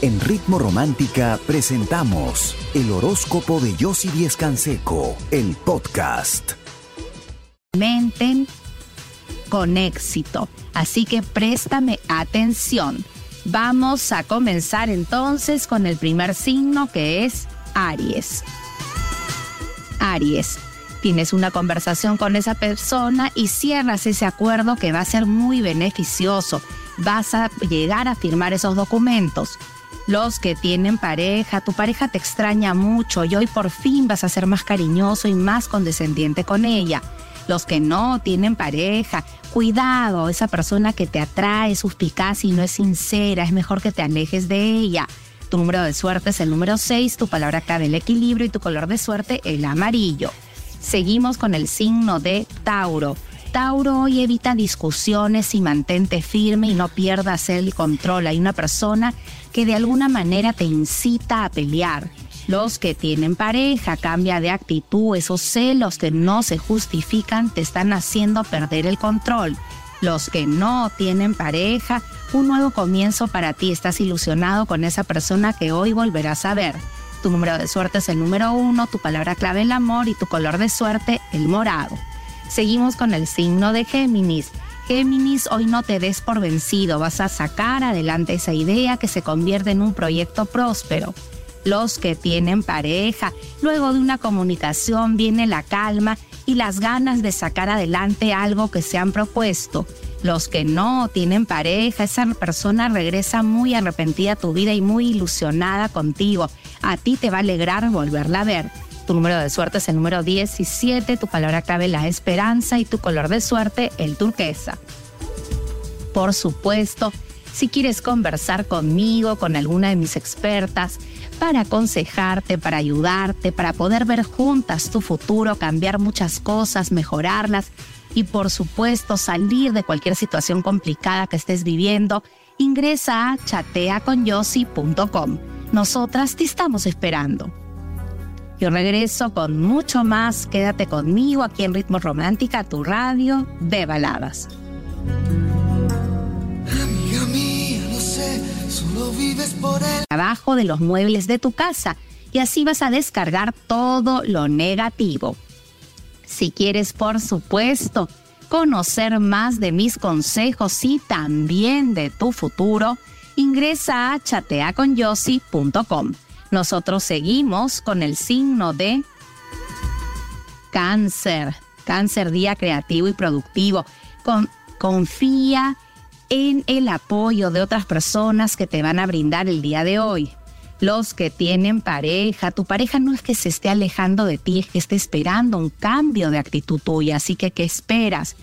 En Ritmo Romántica presentamos el horóscopo de Yossi Díez Canseco, el podcast. Menten con éxito. Así que préstame atención. Vamos a comenzar entonces con el primer signo que es Aries. Aries, tienes una conversación con esa persona y cierras ese acuerdo que va a ser muy beneficioso. Vas a llegar a firmar esos documentos los que tienen pareja, tu pareja te extraña mucho y hoy por fin vas a ser más cariñoso y más condescendiente con ella. Los que no tienen pareja, cuidado, esa persona que te atrae, suspicaz y no es sincera, es mejor que te alejes de ella. Tu número de suerte es el número 6, tu palabra clave el equilibrio y tu color de suerte el amarillo. Seguimos con el signo de Tauro. Tauro hoy evita discusiones y mantente firme y no pierdas el control. Hay una persona que de alguna manera te incita a pelear. Los que tienen pareja, cambia de actitud, esos celos que no se justifican te están haciendo perder el control. Los que no tienen pareja, un nuevo comienzo para ti, estás ilusionado con esa persona que hoy volverás a ver. Tu número de suerte es el número uno, tu palabra clave el amor y tu color de suerte el morado. Seguimos con el signo de Géminis. Géminis, hoy no te des por vencido, vas a sacar adelante esa idea que se convierte en un proyecto próspero. Los que tienen pareja, luego de una comunicación viene la calma y las ganas de sacar adelante algo que se han propuesto. Los que no tienen pareja, esa persona regresa muy arrepentida a tu vida y muy ilusionada contigo. A ti te va a alegrar volverla a ver. Tu número de suerte es el número 17, tu palabra clave la esperanza y tu color de suerte el turquesa. Por supuesto, si quieres conversar conmigo, con alguna de mis expertas, para aconsejarte, para ayudarte, para poder ver juntas tu futuro, cambiar muchas cosas, mejorarlas y por supuesto salir de cualquier situación complicada que estés viviendo, ingresa a chateaconyossi.com. Nosotras te estamos esperando. Yo regreso con mucho más. Quédate conmigo aquí en Ritmo Romántica, tu radio de baladas. Amiga mía, no sé, solo vives por él. Abajo de los muebles de tu casa y así vas a descargar todo lo negativo. Si quieres, por supuesto, conocer más de mis consejos y también de tu futuro, ingresa a chateaconyossi.com. Nosotros seguimos con el signo de cáncer, cáncer día creativo y productivo. confía en el apoyo de otras personas que te van a brindar el día de hoy. Los que tienen pareja, tu pareja no es que se esté alejando de ti, es que esté esperando un cambio de actitud tuya, así que ¿qué esperas?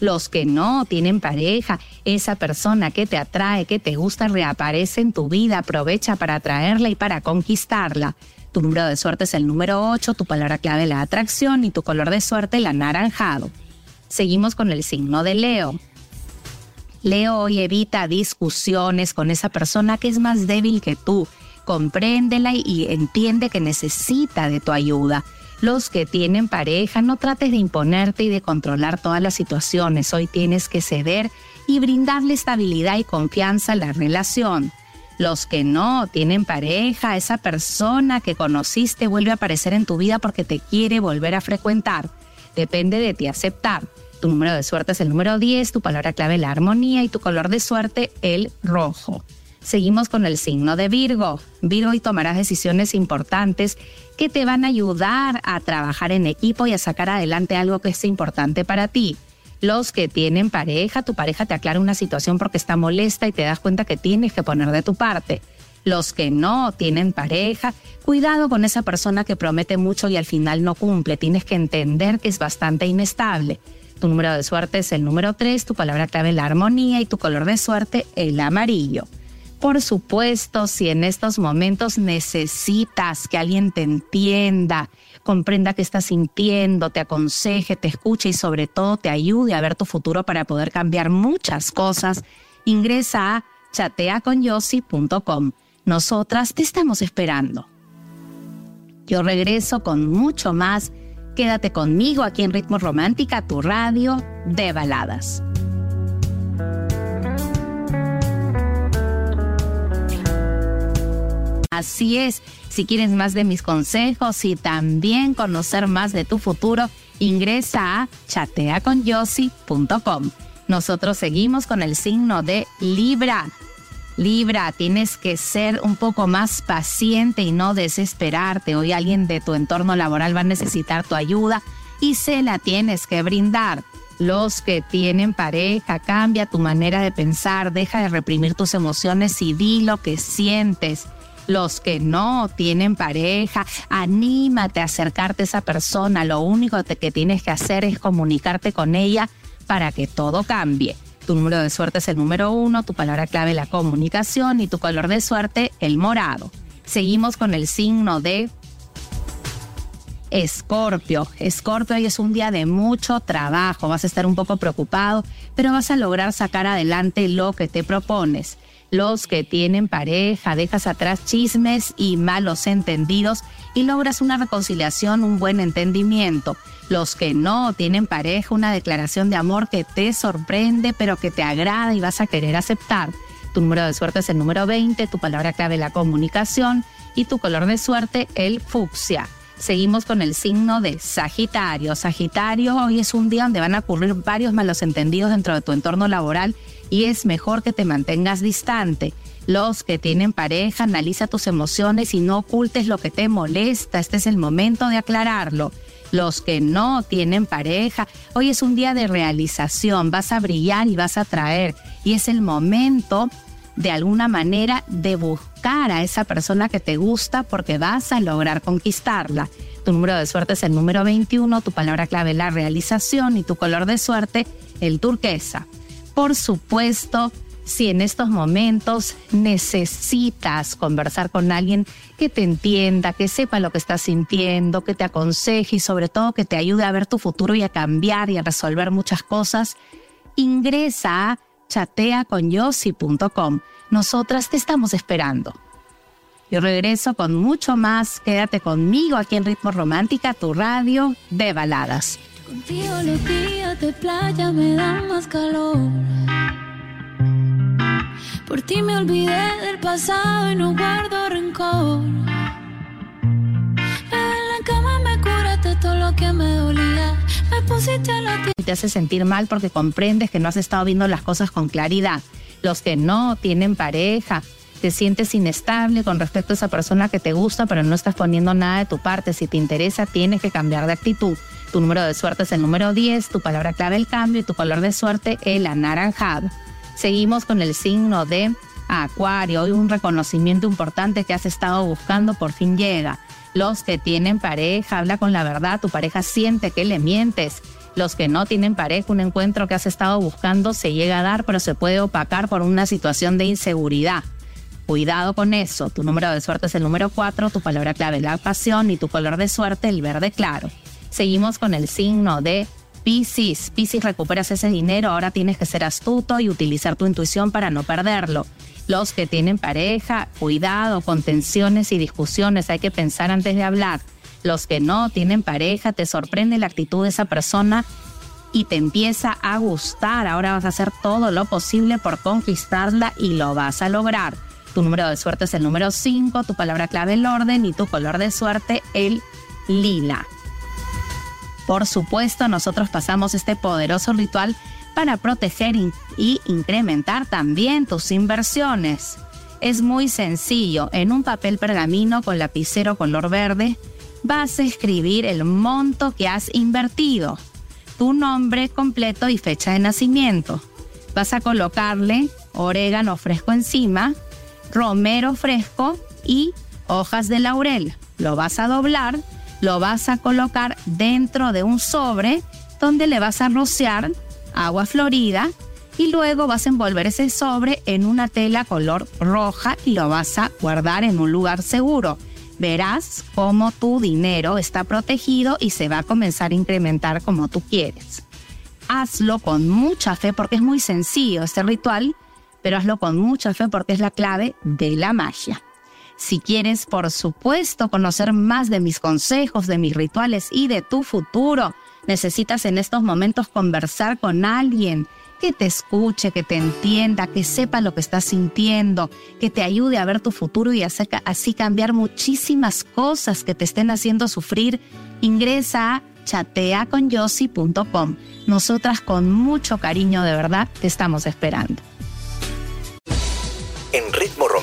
Los que no tienen pareja, esa persona que te atrae, que te gusta, reaparece en tu vida, aprovecha para atraerla y para conquistarla. Tu número de suerte es el número 8, tu palabra clave la atracción y tu color de suerte el anaranjado. Seguimos con el signo de Leo. Leo hoy evita discusiones con esa persona que es más débil que tú. Compréndela y entiende que necesita de tu ayuda los que tienen pareja, no trates de imponerte y de controlar todas las situaciones. Hoy tienes que ceder y brindarle estabilidad y confianza a la relación. Los que no tienen pareja, esa persona que conociste vuelve a aparecer en tu vida porque te quiere volver a frecuentar. Depende de ti aceptar. Tu número de suerte es el número 10, tu palabra clave la armonía y tu color de suerte el rojo. Seguimos con el signo de Virgo. Virgo y tomarás decisiones importantes que te van a ayudar a trabajar en equipo y a sacar adelante algo que es importante para ti. Los que tienen pareja, tu pareja te aclara una situación porque está molesta y te das cuenta que tienes que poner de tu parte. Los que no tienen pareja, cuidado con esa persona que promete mucho y al final no cumple. Tienes que entender que es bastante inestable. Tu número de suerte es el número 3, tu palabra clave la armonía y tu color de suerte el amarillo. Por supuesto, si en estos momentos necesitas que alguien te entienda, comprenda qué estás sintiendo, te aconseje, te escuche y sobre todo te ayude a ver tu futuro para poder cambiar muchas cosas, ingresa a chateaconyossi.com. Nosotras te estamos esperando. Yo regreso con mucho más. Quédate conmigo aquí en Ritmo Romántica, tu radio de baladas. Así es, si quieres más de mis consejos y también conocer más de tu futuro, ingresa a chateaconyossi.com. Nosotros seguimos con el signo de Libra. Libra, tienes que ser un poco más paciente y no desesperarte. Hoy alguien de tu entorno laboral va a necesitar tu ayuda y se la tienes que brindar. Los que tienen pareja, cambia tu manera de pensar, deja de reprimir tus emociones y di lo que sientes. Los que no tienen pareja, anímate a acercarte a esa persona. Lo único que tienes que hacer es comunicarte con ella para que todo cambie. Tu número de suerte es el número uno, tu palabra clave la comunicación y tu color de suerte el morado. Seguimos con el signo de Escorpio. Escorpio, hoy es un día de mucho trabajo, vas a estar un poco preocupado, pero vas a lograr sacar adelante lo que te propones. Los que tienen pareja, dejas atrás chismes y malos entendidos y logras una reconciliación, un buen entendimiento. Los que no tienen pareja, una declaración de amor que te sorprende, pero que te agrada y vas a querer aceptar. Tu número de suerte es el número 20, tu palabra clave la comunicación y tu color de suerte el fucsia. Seguimos con el signo de Sagitario. Sagitario, hoy es un día donde van a ocurrir varios malos entendidos dentro de tu entorno laboral y es mejor que te mantengas distante. Los que tienen pareja, analiza tus emociones y no ocultes lo que te molesta. Este es el momento de aclararlo. Los que no tienen pareja, hoy es un día de realización, vas a brillar y vas a traer. Y es el momento de alguna manera de buscar a esa persona que te gusta porque vas a lograr conquistarla. Tu número de suerte es el número 21, tu palabra clave la realización y tu color de suerte el turquesa. Por supuesto, si en estos momentos necesitas conversar con alguien que te entienda, que sepa lo que estás sintiendo, que te aconseje y sobre todo que te ayude a ver tu futuro y a cambiar y a resolver muchas cosas, ingresa a chateaconyossi.com. Nosotras te estamos esperando. Yo regreso con mucho más. Quédate conmigo aquí en Ritmo Romántica, tu radio de baladas. Los días de playa me dan más calor. Por ti me olvidé del pasado y no guardo rencor. En la cama me curaste todo lo que me dolía. Me pusiste a te hace sentir mal porque comprendes que no has estado viendo las cosas con claridad. Los que no tienen pareja, te sientes inestable con respecto a esa persona que te gusta, pero no estás poniendo nada de tu parte. Si te interesa, tienes que cambiar de actitud. Tu número de suerte es el número 10, tu palabra clave el cambio y tu color de suerte el anaranjado. Seguimos con el signo de Acuario. Hoy un reconocimiento importante que has estado buscando por fin llega. Los que tienen pareja, habla con la verdad, tu pareja siente que le mientes. Los que no tienen pareja, un encuentro que has estado buscando se llega a dar, pero se puede opacar por una situación de inseguridad. Cuidado con eso. Tu número de suerte es el número 4, tu palabra clave la pasión y tu color de suerte el verde claro. Seguimos con el signo de Piscis, Piscis, recuperas ese dinero, ahora tienes que ser astuto y utilizar tu intuición para no perderlo. Los que tienen pareja, cuidado con tensiones y discusiones, hay que pensar antes de hablar. Los que no tienen pareja, te sorprende la actitud de esa persona y te empieza a gustar. Ahora vas a hacer todo lo posible por conquistarla y lo vas a lograr. Tu número de suerte es el número 5, tu palabra clave el orden y tu color de suerte el lila. Por supuesto, nosotros pasamos este poderoso ritual para proteger y incrementar también tus inversiones. Es muy sencillo, en un papel pergamino con lapicero color verde vas a escribir el monto que has invertido, tu nombre completo y fecha de nacimiento. Vas a colocarle orégano fresco encima, romero fresco y hojas de laurel. Lo vas a doblar lo vas a colocar dentro de un sobre donde le vas a rociar agua florida y luego vas a envolver ese sobre en una tela color roja y lo vas a guardar en un lugar seguro. Verás cómo tu dinero está protegido y se va a comenzar a incrementar como tú quieres. Hazlo con mucha fe porque es muy sencillo este ritual, pero hazlo con mucha fe porque es la clave de la magia. Si quieres, por supuesto, conocer más de mis consejos, de mis rituales y de tu futuro, necesitas en estos momentos conversar con alguien que te escuche, que te entienda, que sepa lo que estás sintiendo, que te ayude a ver tu futuro y así cambiar muchísimas cosas que te estén haciendo sufrir, ingresa a chateaconyossi.com. Nosotras con mucho cariño de verdad te estamos esperando.